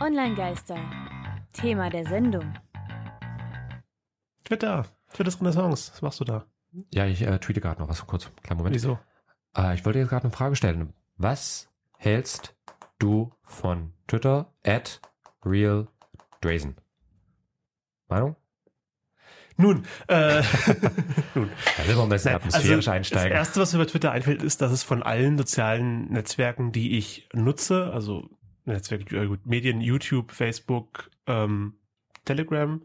Online-Geister. Thema der Sendung. Twitter. Twitter's Renaissance. Was machst du da? Ja, ich äh, tweete gerade noch was kurz. Kleinen Moment. Wieso? Äh, ich wollte jetzt gerade eine Frage stellen. Was hältst du von Twitter at Real Drazen? Meinung? Nun, äh, nun. Da will man ein bisschen Nein, atmosphärisch also einsteigen. Das erste, was mir bei Twitter einfällt, ist, dass es von allen sozialen Netzwerken, die ich nutze, also Netzwerke, äh, gut, Medien, YouTube, Facebook, ähm, Telegram,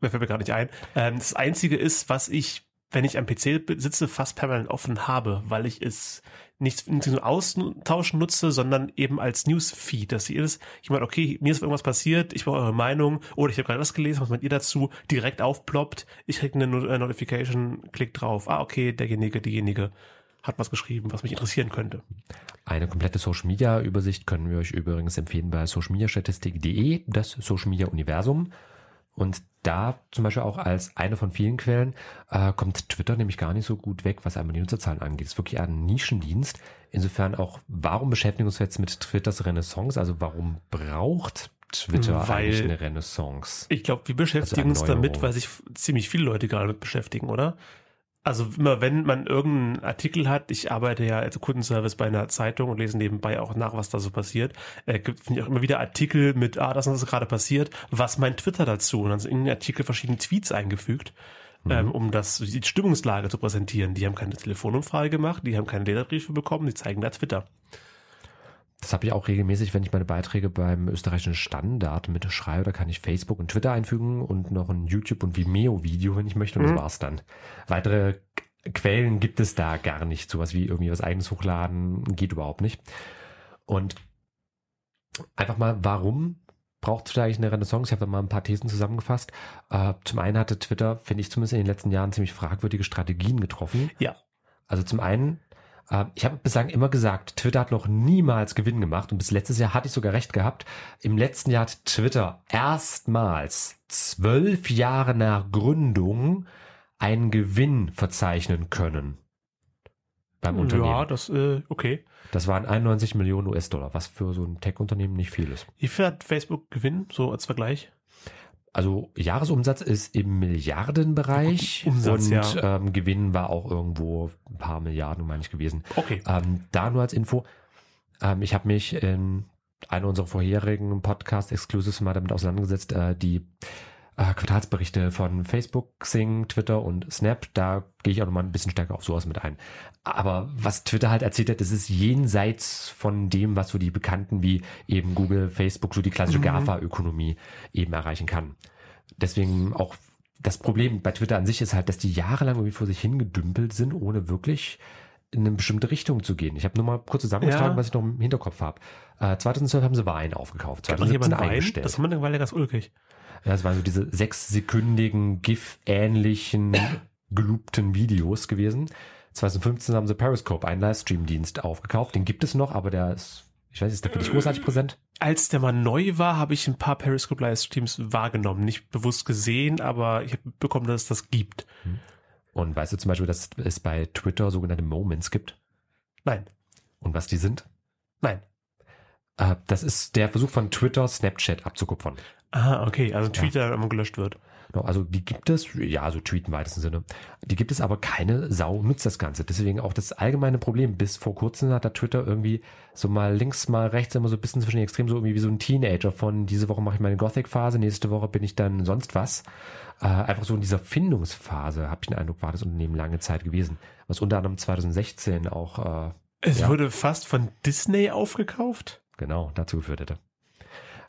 mir fällt mir gerade nicht ein, ähm, das einzige ist, was ich, wenn ich am PC sitze, fast permanent offen habe, weil ich es nicht, nicht zum Austauschen nutze, sondern eben als Newsfeed. Dass ihr ist, ich meine, okay, mir ist irgendwas passiert, ich brauche eure Meinung oder ich habe gerade was gelesen, was meint ihr dazu, direkt aufploppt, ich kriege eine äh, Notification, klick drauf, ah, okay, derjenige, diejenige hat was geschrieben, was mich interessieren könnte. Eine komplette Social Media Übersicht können wir euch übrigens empfehlen bei socialmediastatistik.de, das Social Media Universum. Und da zum Beispiel auch als eine von vielen Quellen äh, kommt Twitter nämlich gar nicht so gut weg, was einmal die Nutzerzahlen angeht. Es ist wirklich ein Nischendienst. Insofern auch, warum beschäftigen wir uns jetzt mit Twitters Renaissance? Also warum braucht Twitter Weil- eigentlich eine Renaissance? Ich glaube, wir beschäftigen uns Erneuerung. damit, weil sich ziemlich viele Leute gerade mit beschäftigen, oder? Also immer wenn man irgendeinen Artikel hat, ich arbeite ja als Kundenservice bei einer Zeitung und lese nebenbei auch nach, was da so passiert, äh, gibt finde ich auch immer wieder Artikel mit, ah, das ist gerade passiert, was meint Twitter dazu? Und dann sind in den Artikel verschiedene Tweets eingefügt, ähm, um das die Stimmungslage zu präsentieren. Die haben keine Telefonumfrage gemacht, die haben keine Leserbriefe bekommen, die zeigen da Twitter. Das habe ich auch regelmäßig, wenn ich meine Beiträge beim österreichischen Standard mitschreibe. Da kann ich Facebook und Twitter einfügen und noch ein YouTube- und Vimeo-Video, wenn ich möchte. Und Mhm. das war's dann. Weitere Quellen gibt es da gar nicht. Sowas wie irgendwie was eigenes hochladen geht überhaupt nicht. Und einfach mal, warum braucht Twitter eigentlich eine Renaissance? Ich habe da mal ein paar Thesen zusammengefasst. Äh, zum einen hatte Twitter, finde ich zumindest in den letzten Jahren, ziemlich fragwürdige Strategien getroffen. Ja. Also zum einen, ich habe bislang immer gesagt, Twitter hat noch niemals Gewinn gemacht und bis letztes Jahr hatte ich sogar recht gehabt. Im letzten Jahr hat Twitter erstmals zwölf Jahre nach Gründung einen Gewinn verzeichnen können. Beim Unternehmen. Ja, das, äh, okay. Das waren 91 Millionen US-Dollar, was für so ein Tech-Unternehmen nicht viel ist. Wie viel hat Facebook Gewinn, so als Vergleich? Also Jahresumsatz ist im Milliardenbereich Umsatz, und ja. ähm, Gewinn war auch irgendwo ein paar Milliarden, meine ich, gewesen. Okay. Ähm, da nur als Info. Ähm, ich habe mich in einer unserer vorherigen Podcast-Exclusives mal damit auseinandergesetzt, äh, die äh, Quartalsberichte von Facebook, Xing, Twitter und Snap. Da gehe ich auch nochmal ein bisschen stärker auf sowas mit ein. Aber was Twitter halt erzählt hat, das ist jenseits von dem, was so die Bekannten wie eben Google, Facebook, so die klassische Mhm. GAFA-Ökonomie eben erreichen kann. Deswegen auch das Problem bei Twitter an sich ist halt, dass die jahrelang irgendwie vor sich hingedümpelt sind, ohne wirklich in eine bestimmte Richtung zu gehen. Ich habe nur mal kurz zusammengetragen, Ja. was ich noch im Hinterkopf habe. Äh, 2012 haben sie Wein aufgekauft, Hat noch 2017 jemand Wein? eingestellt. Das haben wir eine Weile ganz ulkig. Ja, das waren so diese sechssekündigen, GIF-ähnlichen, geloopten Videos gewesen. 2015 haben sie Periscope, einen Livestream-Dienst, aufgekauft. Den gibt es noch, aber der ist, ich weiß, ist der für dich großartig präsent? Als der mal neu war, habe ich ein paar Periscope Livestreams wahrgenommen. Nicht bewusst gesehen, aber ich habe bekommen, dass es das gibt. Und weißt du zum Beispiel, dass es bei Twitter sogenannte Moments gibt? Nein, Und was die sind? nein. Äh, das ist der Versuch von Twitter, Snapchat abzukupfern. Ah, okay. Also Tweet, der immer gelöscht wird. Genau, Also die gibt es, ja, so Tweet im weitesten Sinne. Die gibt es aber keine Sau nutzt das Ganze. Deswegen auch das allgemeine Problem. Bis vor kurzem hat da Twitter irgendwie so mal links, mal rechts immer so ein bisschen zwischen den Extremen, so irgendwie wie so ein Teenager von diese Woche mache ich meine Gothic-Phase, nächste Woche bin ich dann sonst was. Äh, einfach so in dieser Findungsphase, habe ich den Eindruck, war das Unternehmen lange Zeit gewesen. Was unter anderem 2016 auch äh, Es Ja. wurde fast von Disney aufgekauft. genau dazu geführt hätte.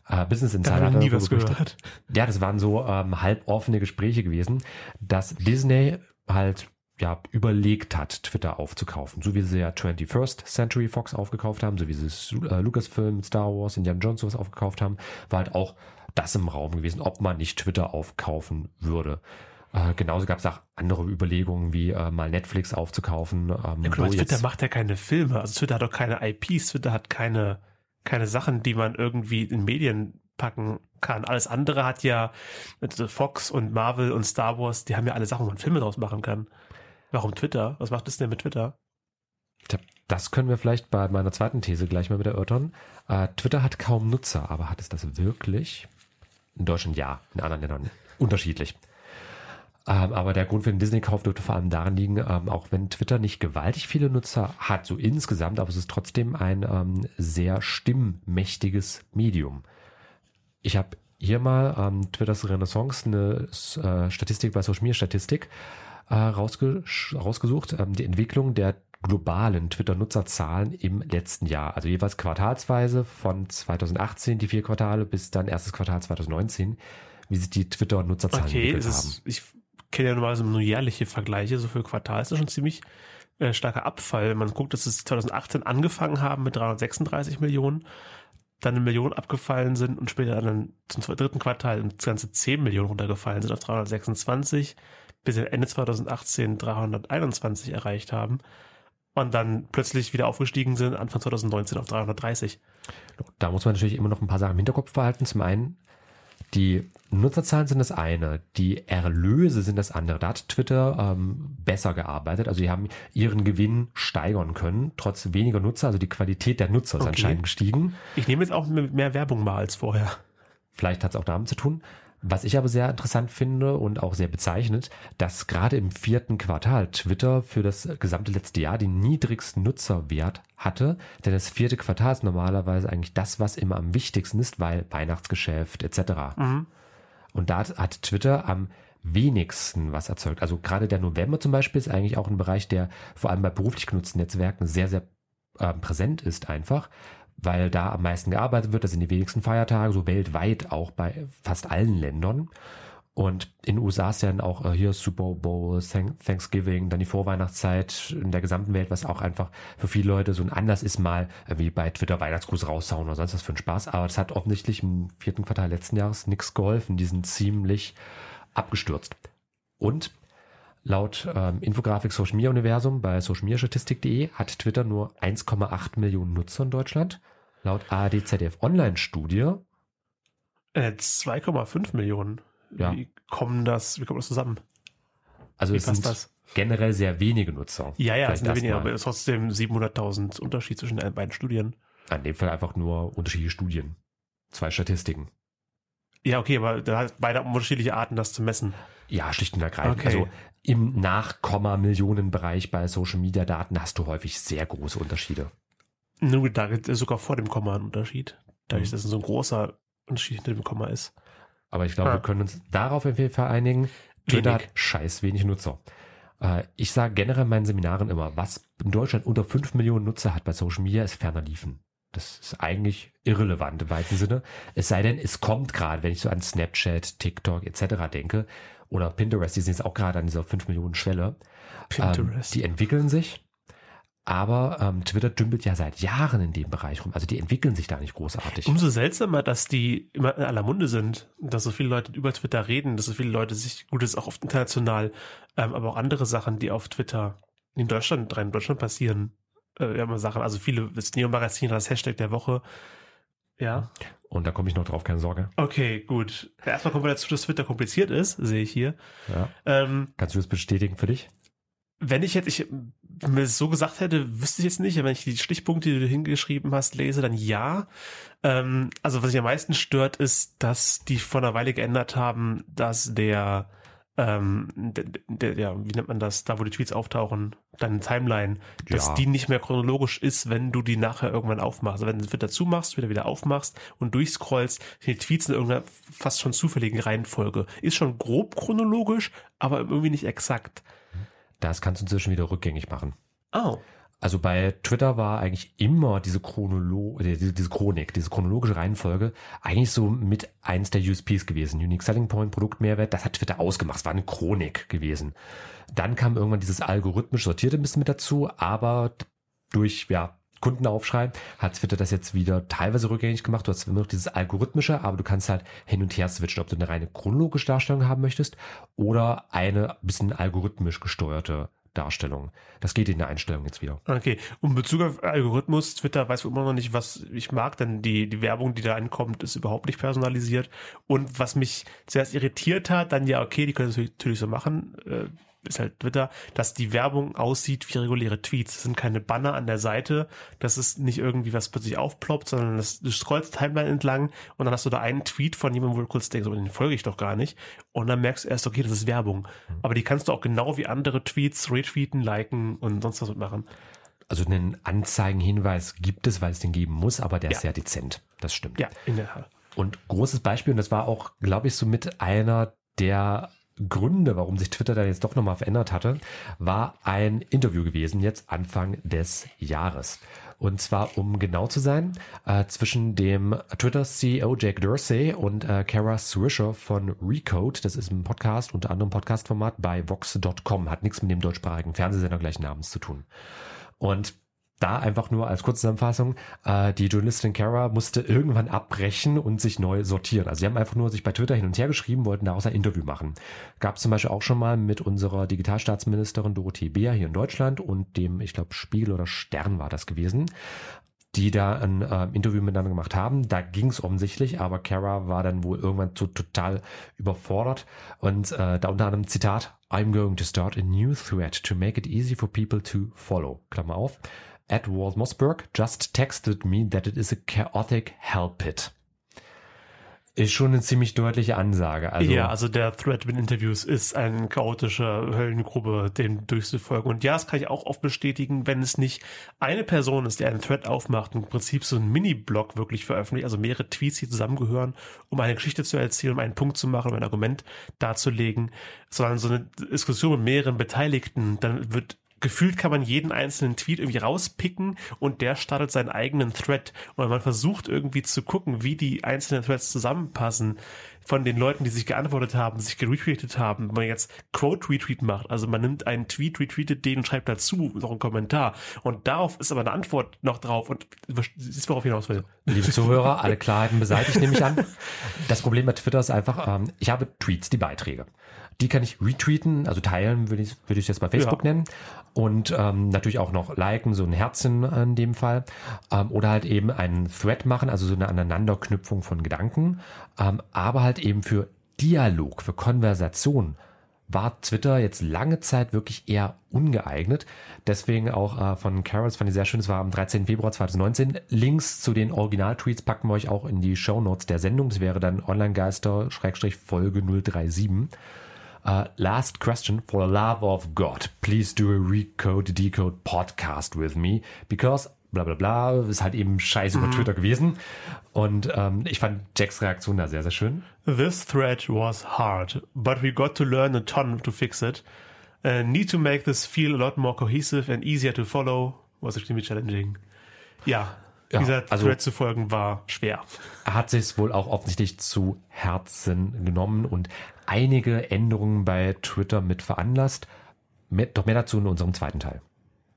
Äh, Business Da Insider hat ich nie was berichtet. gehört. Ja, das waren so ähm, halb offene Gespräche gewesen, dass Disney halt ja überlegt hat, Twitter aufzukaufen. So wie sie ja 21st Century Fox aufgekauft haben, so wie sie äh, Lucasfilm Star Wars, Indiana Jones sowas aufgekauft haben, war halt auch das im Raum gewesen, ob man nicht Twitter aufkaufen würde. Äh, genauso gab es auch andere Überlegungen, wie äh, mal Netflix aufzukaufen. Ähm, Ja, aber Twitter macht ja keine Filme. Also Twitter hat doch keine IPs. Twitter hat keine, keine Sachen, die man irgendwie in Medien packen kann. Alles andere hat ja also Fox und Marvel und Star Wars, die haben ja alle Sachen, wo man Filme draus machen kann. Warum Twitter? Was macht das denn mit Twitter? Das können wir vielleicht bei meiner zweiten These gleich mal mit erörtern. Äh, Twitter hat kaum Nutzer, aber hat es das wirklich? In Deutschland ja, in anderen Ländern unterschiedlich. Ähm, aber der Grund für den Disney-Kauf dürfte vor allem darin liegen, ähm, auch wenn Twitter nicht gewaltig viele Nutzer hat, so insgesamt, aber es ist trotzdem ein ähm, sehr stimmmächtiges Medium. Ich habe hier mal ähm, Twitters Renaissance eine äh, Statistik bei Social Media Statistik äh, rausge rausgesucht, ähm, die Entwicklung der globalen Twitter-Nutzerzahlen im letzten Jahr, also jeweils quartalsweise von 2018 die vier Quartale bis dann erstes Quartal 2019, wie sich die Twitter-Nutzerzahlen Okay, entwickelt haben. ist, ich kenne ja normalerweise nur jährliche Vergleiche, so für Quartal ist das schon ziemlich äh, starker Abfall. Wenn man guckt, dass es 2018 angefangen haben mit 336 Millionen, dann eine Million abgefallen sind und später dann zum dritten Quartal ins ganze 10 Millionen runtergefallen sind auf 326, bis sie Ende 2018 321 erreicht haben und dann plötzlich wieder aufgestiegen sind, Anfang 2019 auf 330. Da muss man natürlich immer noch ein paar Sachen im Hinterkopf behalten. Zum einen, die Nutzerzahlen sind das eine, die Erlöse sind das andere. Da hat Twitter ähm, besser gearbeitet. Also die haben ihren Gewinn steigern können, trotz weniger Nutzer. Also die Qualität der Nutzer ist Okay. anscheinend gestiegen. Ich nehme jetzt auch mit mehr Werbung mal als vorher. Vielleicht hat es auch damit zu tun. Was ich aber sehr interessant finde und auch sehr bezeichnet, dass gerade im vierten Quartal Twitter für das gesamte letzte Jahr den niedrigsten Nutzerwert hatte. Denn das vierte Quartal ist normalerweise eigentlich das, was immer am wichtigsten ist, weil Weihnachtsgeschäft etc. Mhm. Und da hat Twitter am wenigsten was erzeugt. Also gerade der November zum Beispiel ist eigentlich auch ein Bereich, der vor allem bei beruflich genutzten Netzwerken sehr, sehr ähm, präsent ist einfach, weil da am meisten gearbeitet wird. Das sind die wenigsten Feiertage, so weltweit auch bei fast allen Ländern. Und in den USA ist ja dann auch äh, hier Super Bowl, Thank- Thanksgiving, dann die Vorweihnachtszeit in der gesamten Welt, was auch einfach für viele Leute so ein Anlass ist, mal äh, wie bei Twitter Weihnachtsgruß raushauen oder sonst was für einen Spaß. Aber das hat offensichtlich im vierten Quartal letzten Jahres nichts geholfen. Die sind ziemlich abgestürzt. Und laut ähm, Infografik Social Media Universum bei socialmediastatistik.de hat Twitter nur 1,8 Millionen Nutzer in Deutschland. Laut ARD-ZDF Online-Studie Äh, 2,5 Millionen. Ja. Wie kommen das, wie kommt das zusammen? Also Wie es sind das? generell sehr wenige Nutzer. Ja, ja, es sind weniger, aber es ist trotzdem 700.000 Unterschied zwischen den beiden Studien. In dem Fall einfach nur unterschiedliche Studien. Zwei Statistiken. Ja, okay, aber da hat beide unterschiedliche Arten, das zu messen. Ja, schlicht und ergreifend. Okay. Also im Nachkomma-Millionen-Bereich bei Social-Media-Daten hast du häufig sehr große Unterschiede. Nur da gibt es sogar vor dem Komma einen Unterschied. Dadurch, Mhm. dass es so ein großer Unterschied hinter dem Komma ist. Aber ich glaube, Ah. wir können uns darauf auf jeden Fall einigen. Twitter hat scheiß wenig Nutzer. Äh, Ich sage generell in meinen Seminaren immer, was in Deutschland unter 5 Millionen Nutzer hat bei Social Media, ist ferner liefen. Das ist eigentlich irrelevant im weiten Sinne. Es sei denn, es kommt gerade, wenn ich so an Snapchat, TikTok etc. denke, oder Pinterest, die sind jetzt auch gerade an dieser 5 Millionen Schwelle. Ähm, Pinterest. die entwickeln sich, aber ähm, Twitter dümpelt ja seit Jahren in dem Bereich rum. Also die entwickeln sich da nicht großartig. Umso seltsamer, dass die immer in aller Munde sind, dass so viele Leute über Twitter reden, dass so viele Leute sich, gut, das ist auch oft international, ähm, aber auch andere Sachen, die auf Twitter in Deutschland, rein in Deutschland passieren, äh, ja, mal Sachen, also viele, das Neo-Magazin, das Hashtag der Woche, ja. Und da komme ich noch drauf, keine Sorge. Okay, gut. Erstmal kommen wir dazu, dass Twitter kompliziert ist, sehe ich hier. Ja. Ähm, Kannst du das bestätigen für dich? wenn ich jetzt, ich mir das so gesagt hätte, wüsste ich jetzt nicht, aber wenn ich die Stichpunkte, die du hingeschrieben hast, lese, dann ja. Ähm, also was mich am meisten stört, ist, dass die vor einer Weile geändert haben, dass der, ähm, ja, wie nennt man das, da wo die Tweets auftauchen, deine Timeline, dass Ja. die nicht mehr chronologisch ist, wenn du die nachher irgendwann aufmachst. Also wenn du Twitter zumachst, wieder wieder aufmachst und durchscrollst, sind die Tweets in irgendeiner fast schon zufälligen Reihenfolge. Ist schon grob chronologisch, aber irgendwie nicht exakt. Das kannst du inzwischen wieder rückgängig machen. Oh. Also bei Twitter war eigentlich immer diese Chronolo äh, diese, Chronik, diese chronologische Reihenfolge eigentlich so mit eins der USPs gewesen. Unique Selling Point, Produktmehrwert, das hat Twitter ausgemacht, es war eine Chronik gewesen. Dann kam irgendwann dieses algorithmisch sortierte ein bisschen mit dazu, aber durch, ja, Kundenaufschrei hat Twitter das jetzt wieder teilweise rückgängig gemacht. Du hast immer noch dieses algorithmische, aber du kannst halt hin und her switchen, ob du eine reine chronologische Darstellung haben möchtest oder eine bisschen algorithmisch gesteuerte Darstellung. Das geht in der Einstellung jetzt wieder. Okay, und Bezug auf Algorithmus, Twitter weiß immer noch nicht, was ich mag, denn die, die Werbung, die da ankommt, ist überhaupt nicht personalisiert. Und was mich zuerst irritiert hat, dann ja, okay, die können das natürlich so machen, äh, ist halt Twitter, dass die Werbung aussieht wie reguläre Tweets. Es sind keine Banner an der Seite, das ist nicht irgendwie was plötzlich aufploppt, sondern das, du scrollst Timeline entlang und dann hast du da einen Tweet von jemandem, wo du kurz denkst, oh, den folge ich doch gar nicht. Und dann merkst du erst, okay, das ist Werbung. Aber die kannst du auch genau wie andere Tweets retweeten, liken und sonst was mitmachen. Also einen Anzeigenhinweis gibt es, weil es den geben muss, aber der Ja. ist sehr dezent. Das stimmt. Ja, in der Tat. Und großes Beispiel, und das war auch, glaube ich, so mit einer der Gründe, warum sich Twitter dann jetzt doch nochmal verändert hatte, war ein Interview gewesen, jetzt Anfang des Jahres. Und zwar, um genau zu sein, äh, zwischen dem Twitter-CEO Jack Dorsey und äh, Kara Swisher von Recode. Das ist ein Podcast, unter anderem Podcast-Format bei Vox.com. Hat nichts mit dem deutschsprachigen Fernsehsender gleichen Namens zu tun. Und da einfach nur als Kurzzusammenfassung, äh, die Journalistin Kara musste irgendwann abbrechen und sich neu sortieren. Also sie haben einfach nur sich bei Twitter hin und her geschrieben, wollten daraus ein Interview machen. Gab es zum Beispiel auch schon mal mit unserer Digitalstaatsministerin Dorothee Beer hier in Deutschland und dem, ich glaube, Spiegel oder Stern war das gewesen die da ein äh, Interview miteinander gemacht haben. Da ging es offensichtlich, aber Kara war dann wohl irgendwann so total überfordert und äh, da unter anderem Zitat, I'm going to start a new thread to make it easy for people to follow. Klammer auf. Ed Walt Mossberg just texted me that it is a chaotic hell pit. Ist schon eine ziemlich deutliche Ansage. Also, ja, also der Thread mit Interviews ist eine chaotische Höllengrube, dem durchzufolgen. Und ja, das kann ich auch oft bestätigen, wenn es nicht eine Person ist, die einen Thread aufmacht und im Prinzip so einen Mini-Blog wirklich veröffentlicht, also mehrere Tweets, die zusammengehören, um eine Geschichte zu erzählen, um einen Punkt zu machen, um ein Argument darzulegen, sondern so eine Diskussion mit mehreren Beteiligten, dann wird gefühlt kann man jeden einzelnen Tweet irgendwie rauspicken und der startet seinen eigenen Thread. Und man versucht irgendwie zu gucken, wie die einzelnen Threads zusammenpassen von den Leuten, die sich geantwortet haben, sich geretweetet haben. Wenn man jetzt Quote-Retweet macht, also man nimmt einen Tweet, retweetet den und schreibt dazu noch einen Kommentar. Und darauf ist aber eine Antwort noch drauf und siehst worauf hinaus will. Liebe Zuhörer, alle Klarheiten beseitigt, nehme ich an. Das Problem bei Twitter ist einfach, ähm, ich habe Tweets, die Beiträge. Die kann ich retweeten, also teilen, würde ich, würde ich jetzt bei Facebook Ja. nennen. Und ähm, natürlich auch noch liken, so ein Herzchen in dem Fall. Ähm, oder halt eben einen Thread machen, also so eine Aneinanderknüpfung von Gedanken. Ähm, aber halt eben für Dialog, für Konversation war Twitter jetzt lange Zeit wirklich eher ungeeignet. Deswegen auch äh, von Carols fand ich sehr schön, es war am 13. Februar 2019. Links zu den Original-Tweets packen wir euch auch in die Show Notes der Sendung. Das wäre dann Online-Geister-Folge 037. Uh, last question for the love of God. Please do a Recode Decode podcast with me because bla bla bla ist halt eben scheiße über Twitter gewesen. Und ähm, ich fand Jacks Reaktion da sehr, sehr schön. This thread was hard, but we got to learn a ton to fix it. Uh, need to make this feel a lot more cohesive and easier to follow. Was extremely challenging. Ja, Ja, dieser also- Thread zu folgen war schwer. Er hat sich wohl auch offensichtlich zu Herzen genommen und einige Änderungen bei Twitter mit veranlasst. Mehr, doch mehr dazu in unserem zweiten Teil.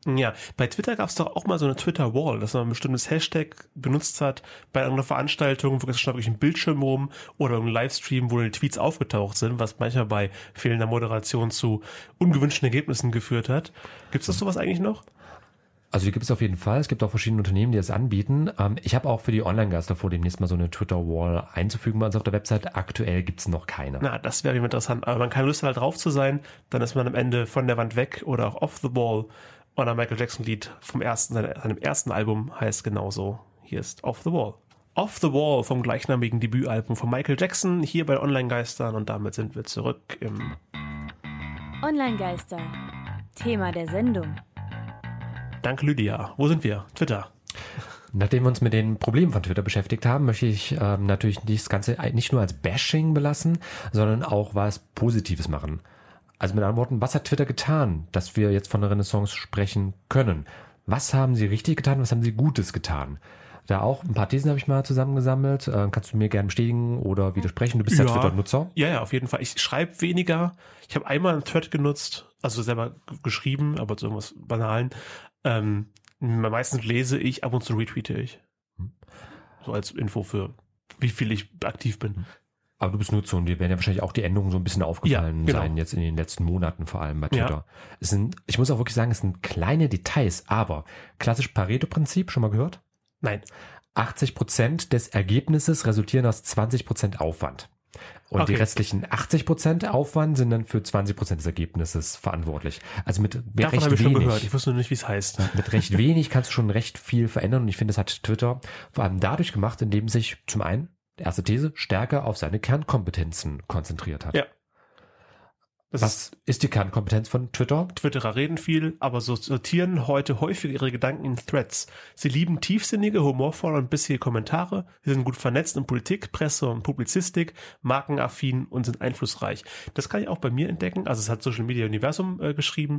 Ja, bei Twitter gab es doch auch mal so eine Twitter-Wall, dass man ein bestimmtes Hashtag benutzt hat bei einer Veranstaltung, wo es stand wirklich ein Bildschirm rum oder ein Livestream, wo die Tweets aufgetaucht sind, was manchmal bei fehlender Moderation zu ungewünschten Ergebnissen geführt hat. Gibt es das sowas eigentlich noch? Also die gibt es auf jeden Fall. Es gibt auch verschiedene Unternehmen, die das anbieten. Ähm, ich habe auch für die Online-Geister vor, demnächst mal so eine Twitter-Wall einzufügen bei uns auf der Website. Aktuell gibt es noch keine. Na, das wäre interessant. Aber man keine Lust hat, halt drauf zu sein, dann ist man am Ende von der Wand weg oder auch off the wall. Und ein Michael Jackson Lied vom ersten, seine- seinem ersten Album heißt genauso. Hier ist Off the Wall. Off the Wall vom gleichnamigen Debütalbum von Michael Jackson hier bei Online-Geistern und damit sind wir zurück im Online-Geister. Thema der Sendung. Danke Lydia. Wo sind wir? Twitter. Nachdem wir uns mit den Problemen von Twitter beschäftigt haben, möchte ich ähm, natürlich das Ganze nicht nur als Bashing belassen, sondern auch was Positives machen. Also mit anderen Worten, was hat Twitter getan, dass wir jetzt von einer Renaissance sprechen können? Was haben sie richtig getan, was haben sie Gutes getan? Da auch ein paar Thesen habe ich mal zusammengesammelt. Äh, kannst du mir gerne bestätigen oder widersprechen? Du bist ja, Ja. Twitter-Nutzer. Ja, ja, auf jeden Fall. Ich schreibe weniger. Ich habe einmal einen Thread genutzt, also selber geschrieben, aber zu irgendwas Banalen. Ähm, meistens lese ich, ab und zu retweete ich. So als Info für wie viel ich aktiv bin. Aber du bist Nutzer und dir werden ja wahrscheinlich auch die Änderungen so ein bisschen aufgefallen Ja, genau. sein, jetzt in den letzten Monaten vor allem bei Ja. Twitter. Es sind, ich muss auch wirklich sagen, es sind kleine Details, aber klassisch Pareto-Prinzip, schon mal gehört? Nein. 80% des Ergebnisses resultieren aus 20% Aufwand. Und Okay. die restlichen 80% Aufwand sind dann für 20% des Ergebnisses verantwortlich. Also mit Davon recht habe ich schon wenig. gehört. Ich wusste nur nicht, wie es heißt. Mit recht wenig kannst du schon recht viel verändern und ich finde, das hat Twitter vor allem dadurch gemacht, indem sich zum einen, erste These, stärker auf seine Kernkompetenzen konzentriert hat. Ja. Das ist Was ist die Kernkompetenz von Twitter? Twitterer reden viel, aber so sortieren heute häufig ihre Gedanken in Threads. Sie lieben tiefsinnige, humorvolle und bissige Kommentare. Sie sind gut vernetzt in Politik, Presse und Publizistik, markenaffin und sind einflussreich. Das kann ich auch bei mir entdecken. Also es hat Social Media Universum äh, geschrieben.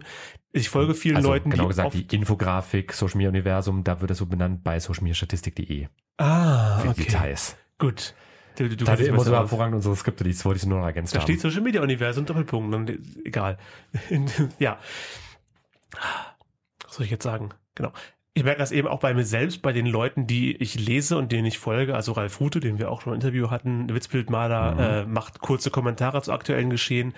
Ich folge vielen also Leuten, genau die gesagt, die Infografik, Social Media Universum, da wird es so benannt bei socialmediastatistik.de Ah, okay. Details. Gut. Du, du, du wir immer so hervorragend unsere Skripte, die wollte ich nur noch ergänzt Da haben. steht Social Media Universum, Doppelpunkt, dann egal. ja. Was soll ich jetzt sagen? Genau. Ich merke das eben auch bei mir selbst, bei den Leuten, die ich lese und denen ich folge, also Ralf Rute, den wir auch schon im Interview hatten, Witzbildmaler, Mhm. äh, macht kurze Kommentare zu aktuellen Geschehen,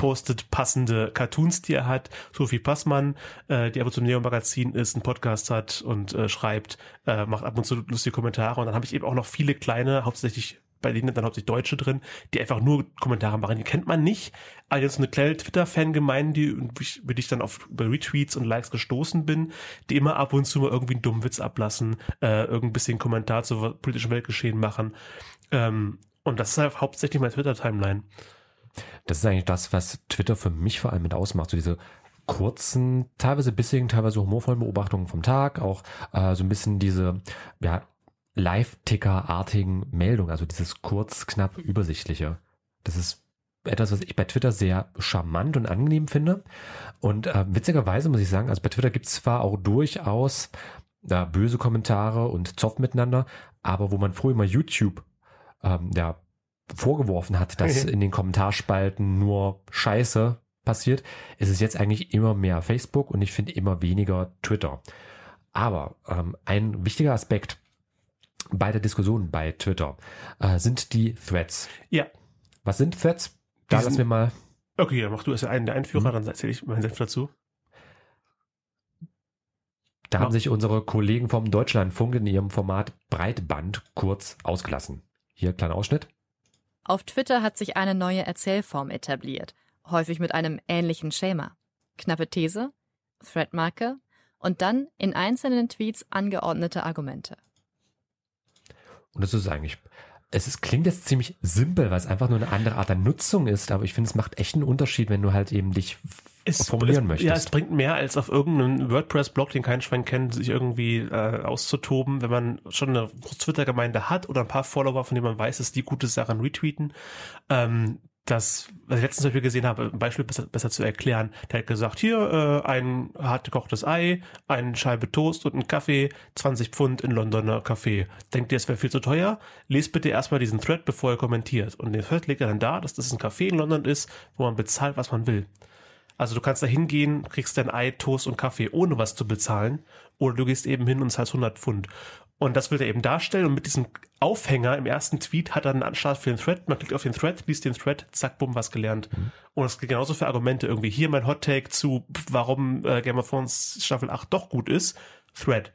postet passende Cartoons, die er hat. Sophie Passmann, äh, die ab und zu im Neo-Magazin ist, einen Podcast hat und äh, schreibt, äh, macht ab und zu lustige Kommentare. Und dann habe ich eben auch noch viele kleine, hauptsächlich bei denen dann hauptsächlich Deutsche drin, die einfach nur Kommentare machen. Die kennt man nicht. Aber jetzt eine kleine Twitter-Fangemeinde, die, über ich dann auf über Retweets und Likes gestoßen bin, die immer ab und zu mal irgendwie einen dummen Witz ablassen, äh, irgendein bisschen Kommentar zu politischen Weltgeschehen machen. Ähm, und das ist halt hauptsächlich meine Twitter-Timeline. Das ist eigentlich das, was Twitter für mich vor allem mit ausmacht. So diese kurzen, teilweise bissigen, teilweise humorvollen Beobachtungen vom Tag, auch äh, so ein bisschen diese ja, Live-Ticker-artigen Meldungen, also dieses kurz, knapp, übersichtliche. Das ist etwas, was ich bei Twitter sehr charmant und angenehm finde. Und äh, witzigerweise muss ich sagen, also bei Twitter gibt es zwar auch durchaus ja, böse Kommentare und Zoff miteinander, aber wo man früher mal YouTube ähm, ja, vorgeworfen hat, dass in den Kommentarspalten nur Scheiße passiert, ist es jetzt eigentlich immer mehr Facebook und ich finde immer weniger Twitter. Aber ähm, ein wichtiger Aspekt bei der Diskussion bei Twitter äh, sind die Threads. Ja. Was sind Threads? Da lassen wir mal. Okay, dann mach du erst einen der Einführer, dann erzähle ich meinen Senf dazu. Da Ja. haben sich unsere Kollegen vom Deutschlandfunk in ihrem Format Breitband kurz ausgelassen. Hier kleiner Ausschnitt. Auf Twitter hat sich eine neue Erzählform etabliert, häufig mit einem ähnlichen Schema. Knappe These, Threadmarke und dann in einzelnen Tweets angeordnete Argumente. Und das ist eigentlich, es ist, klingt jetzt ziemlich simpel, weil es einfach nur eine andere Art der Nutzung ist, aber ich finde, es macht echt einen Unterschied, wenn du halt eben dich f- formulieren es, möchtest. Ja, es bringt mehr als auf irgendeinem WordPress-Blog, den kein Schwein kennt, sich irgendwie äh, auszutoben, wenn man schon eine Twitter-Gemeinde hat oder ein paar Follower, von denen man weiß, dass die gute Sachen retweeten. Ähm, das, was ich letztens Beispiel gesehen habe, ein Beispiel besser, besser zu erklären, der hat gesagt, hier äh, ein hart gekochtes Ei, eine Scheibe Toast und ein Kaffee, 20 Pfund in Londoner Kaffee. Denkt ihr, es wäre viel zu teuer? Lest bitte erstmal diesen Thread, bevor ihr kommentiert. Und den Thread legt er dann da, dass das ein Café in London ist, wo man bezahlt, was man will. Also du kannst da hingehen, kriegst dein Ei, Toast und Kaffee, ohne was zu bezahlen. Oder du gehst eben hin und zahlst 100 Pfund. Und das will er eben darstellen. Und mit diesem Aufhänger im ersten Tweet hat er einen Anstart für den Thread. Man klickt auf den Thread, liest den Thread, zack, bumm, was gelernt. Und es gilt genauso für Argumente. Irgendwie hier mein Hot Take zu, warum äh, Game of Thrones Staffel 8 doch gut ist. Thread.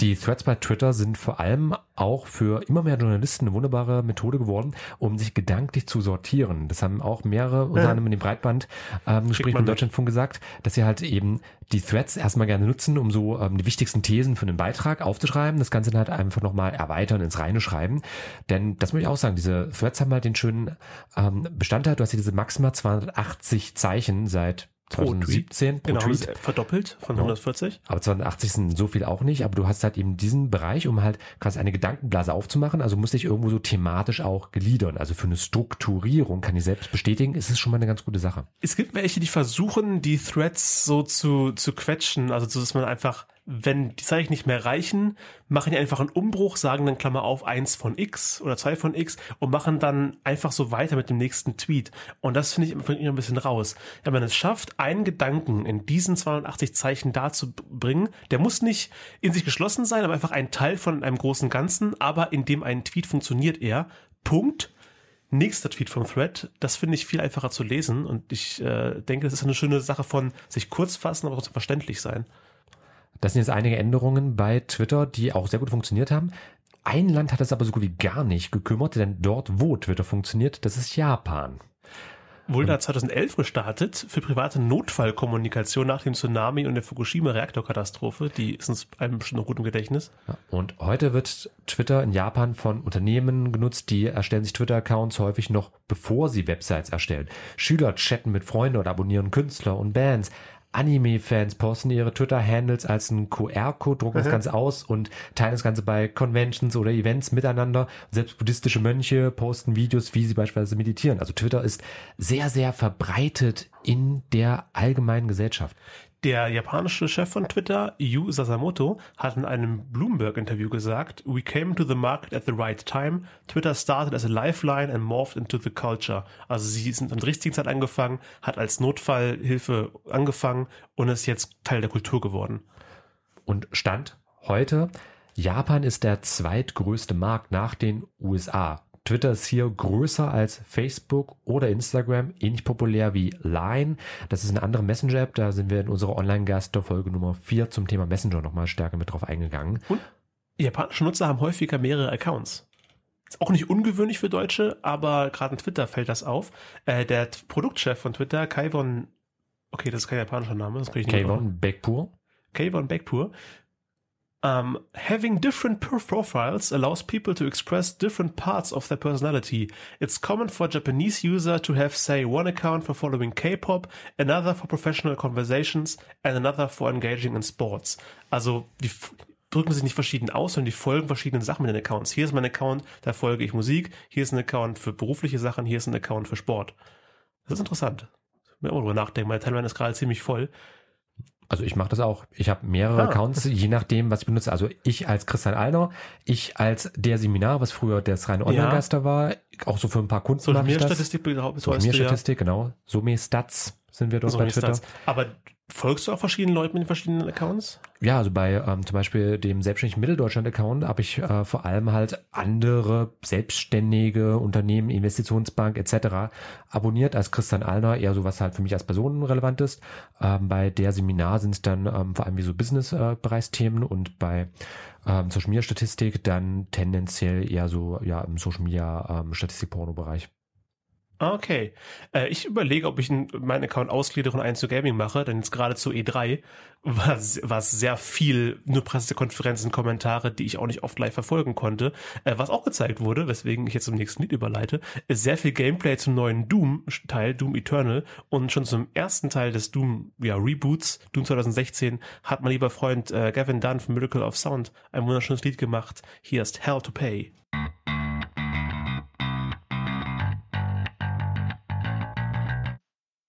Die Threads bei Twitter sind vor allem auch für immer mehr Journalisten eine wunderbare Methode geworden, um sich gedanklich zu sortieren. Das haben auch mehrere, unter anderem in dem Breitband ähm, mit. Deutschlandfunk gesagt, dass sie halt eben die Threads erstmal gerne nutzen, um so ähm, die wichtigsten Thesen für einen Beitrag aufzuschreiben, das Ganze dann halt einfach nochmal erweitern, ins Reine schreiben. Denn das muss ich auch sagen, diese Threads haben halt den schönen ähm, Bestandteil, du hast hier diese maximal 280 Zeichen seit. 2017 pro Genau, haben Tweet. sie verdoppelt von Ja. 140. Aber 280 sind so viel auch nicht, aber du hast halt eben diesen Bereich, um halt quasi eine Gedankenblase aufzumachen, also musst dich irgendwo so thematisch auch gliedern. Also für eine Strukturierung, kann ich selbst bestätigen, ist es schon mal eine ganz gute Sache. Es gibt welche, die versuchen, die Threads so zu, zu quetschen, also so, dass man einfach, wenn die Zeichen nicht mehr reichen, machen die einfach einen Umbruch, sagen dann Klammer auf eins von X oder zwei von X und machen dann einfach so weiter mit dem nächsten Tweet. Und das finde ich mich ein bisschen raus. Wenn man es schafft, einen Gedanken in diesen 280 Zeichen darzubringen, der muss nicht in sich geschlossen sein, aber einfach ein Teil von einem großen Ganzen, aber in dem ein Tweet funktioniert er. Punkt. Nächster Tweet vom Thread, das finde ich viel einfacher zu lesen und ich äh, denke, das ist eine schöne Sache von sich kurz fassen, aber trotzdem verständlich sein. Das sind jetzt einige Änderungen bei Twitter, die auch sehr gut funktioniert haben. ein Land hat es aber so gut wie gar nicht gekümmert, denn dort, wo Twitter funktioniert, das ist Japan. Wurde da 2011 gestartet für private Notfallkommunikation nach dem Tsunami und der Fukushima-Reaktorkatastrophe. Die ist uns einem bestimmt noch gut im Gedächtnis. Und heute wird Twitter in Japan von Unternehmen genutzt, die erstellen sich Twitter-Accounts häufig noch bevor sie Websites erstellen. Schüler chatten mit Freunden oder abonnieren Künstler und Bands. Anime-Fans posten ihre Twitter-Handles als einen QR-Code, drucken das Mhm. Ganze aus und teilen das Ganze bei Conventions oder Events miteinander. Selbst buddhistische Mönche posten Videos, wie sie beispielsweise meditieren. Also Twitter ist sehr, sehr verbreitet in der allgemeinen Gesellschaft. Der japanische Chef von Twitter, Yu Sasamoto, hat in einem Bloomberg-Interview gesagt, We came to the market at the right time. Twitter started as a lifeline and morphed into the culture. Also sie sind am richtigen Zeit angefangen, hat als Notfallhilfe angefangen und ist jetzt Teil der Kultur geworden. Und Stand heute, Japan ist der zweitgrößte Markt nach den USA. Twitter ist hier größer als Facebook oder Instagram, ähnlich populär wie Line. Das ist eine andere Messenger-App, da sind wir in unserer Online-Gast-Folge Nummer 4 zum Thema Messenger nochmal stärker mit drauf eingegangen. Japanische Nutzer haben häufiger mehrere Accounts. Ist auch nicht ungewöhnlich für Deutsche, aber gerade in Twitter fällt das auf. Äh, der Produktchef von Twitter, Kaivon, okay, das ist kein japanischer Name, das kann ich nicht Kayvon Bekpur. Kayvon Bekpur. Um, having different pro- profiles allows people to express different parts of their personality. It's common for Japanese user to have, say, one account for following K-pop, another for professional conversations, and another for engaging in sports. Also die drücken sich nicht verschieden aus, sondern die folgen verschiedenen Sachen mit den Accounts. Hier ist mein Account, da folge ich Musik. Hier ist ein Account für berufliche Sachen. Hier ist ein Account für Sport. Das ist interessant. Mir auch drüber nachdenken. Meine Timeline ist gerade ziemlich voll. Also ich mache das auch. Ich habe mehrere Ah. Accounts, je nachdem, was ich benutze. Also ich als Christian Allner, ich als der Seminar, was früher das reine Online-Gaster war, auch so für ein paar Kunden mache ich Media das. Statistik Media ja. Statistik, genau. Somi Stats sind wir dort So bei Twitter. das. Aber folgst du auch verschiedenen Leuten mit den verschiedenen Accounts? Ja, also bei ähm, zum Beispiel dem selbstständigen Mitteldeutschland-Account habe ich äh, vor allem halt andere selbstständige Unternehmen, Investitionsbank etc. abonniert als Christian Allner, eher so was halt für mich als Person relevant ist. Ähm, bei der Seminar sind es dann ähm, vor allem wie so Business-Bereichsthemen und bei ähm, Social Media Statistik dann tendenziell eher so ja im Social Media ähm, Statistik-Porno-Bereich. Okay. Äh, ich überlege, ob ich meinen Account ausgliedere und einen zu Gaming mache, denn jetzt gerade zu E3 war, s- war es sehr viel nur Pressekonferenzen, Kommentare, die ich auch nicht oft live verfolgen konnte. Äh, was auch gezeigt wurde, weswegen ich jetzt zum nächsten Lied überleite, ist sehr viel Gameplay zum neuen Doom-Teil, Doom Eternal. Und schon zum ersten Teil des Doom ja, Reboots, Doom 2016, hat mein lieber Freund äh, Gavin Dunn von Miracle of Sound ein wunderschönes Lied gemacht. Hier ist Hell to Pay.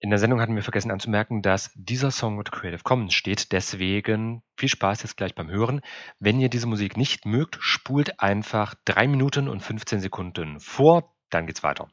In der Sendung hatten wir vergessen anzumerken, dass dieser Song mit Creative Commons steht. Deswegen viel Spaß jetzt gleich beim Hören. Wenn ihr diese Musik nicht mögt, spult einfach drei Minuten und 15 Sekunden vor, dann geht's weiter.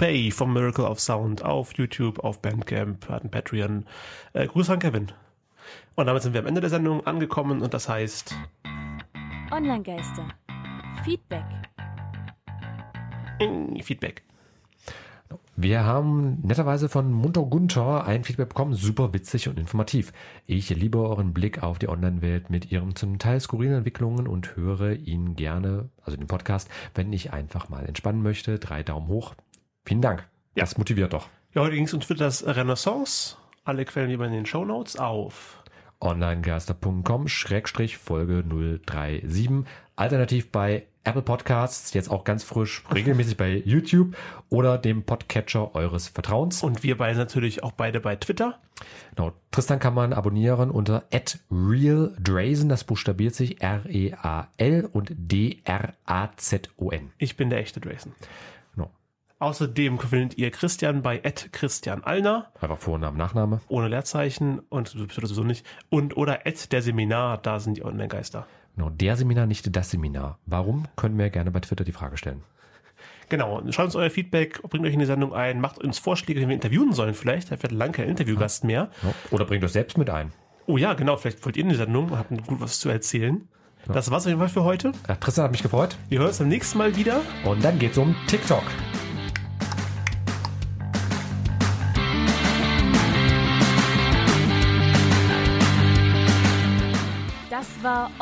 Pay vom Miracle of Sound auf YouTube, auf Bandcamp, hat ein Patreon. Äh, Grüße an Kevin. Und damit sind wir am Ende der Sendung angekommen und das heißt Online-Geister. Feedback. Feedback. Wir haben netterweise von Munter Gunther ein Feedback bekommen, super witzig und informativ. Ich liebe euren Blick auf die Online-Welt mit ihren zum Teil skurrilen Entwicklungen und höre ihn gerne, also den Podcast, wenn ich einfach mal entspannen möchte. Drei Daumen hoch. Vielen Dank. Ja. Das motiviert doch. Ja, heute ging es um Twitters Renaissance. Alle Quellen wie in den Show Notes auf. onlinegeister.com Schrägstrich Folge 037. Alternativ bei Apple Podcasts, jetzt auch ganz frisch, regelmäßig bei YouTube oder dem Podcatcher eures Vertrauens. Und wir beide natürlich auch beide bei Twitter. Genau. Tristan kann man abonnieren unter @realdrazen. Das buchstabiert sich R-E-A-L und D-R-A-Z-O-N. Ich bin der echte Drayson. Außerdem findet ihr Christian bei Christian Allner, Einfach Vorname, Nachname. ohne Leerzeichen und sowieso nicht. Und oder der Seminar, da sind die Online-Geister. Genau, der Seminar, nicht das Seminar. Warum? Können wir gerne bei Twitter die Frage stellen. Genau, schreibt uns euer Feedback, bringt euch in die Sendung ein, macht uns Vorschläge, den wir interviewen sollen vielleicht. Da wird lange kein Interviewgast mehr. Ja. Oder bringt euch selbst mit ein. Oh ja, genau, vielleicht wollt ihr in die Sendung und habt gut was zu erzählen. Das war's auf jeden Fall für heute. Ja, Tristan hat mich gefreut. Wir hören uns beim nächsten Mal wieder. Und dann geht's um TikTok.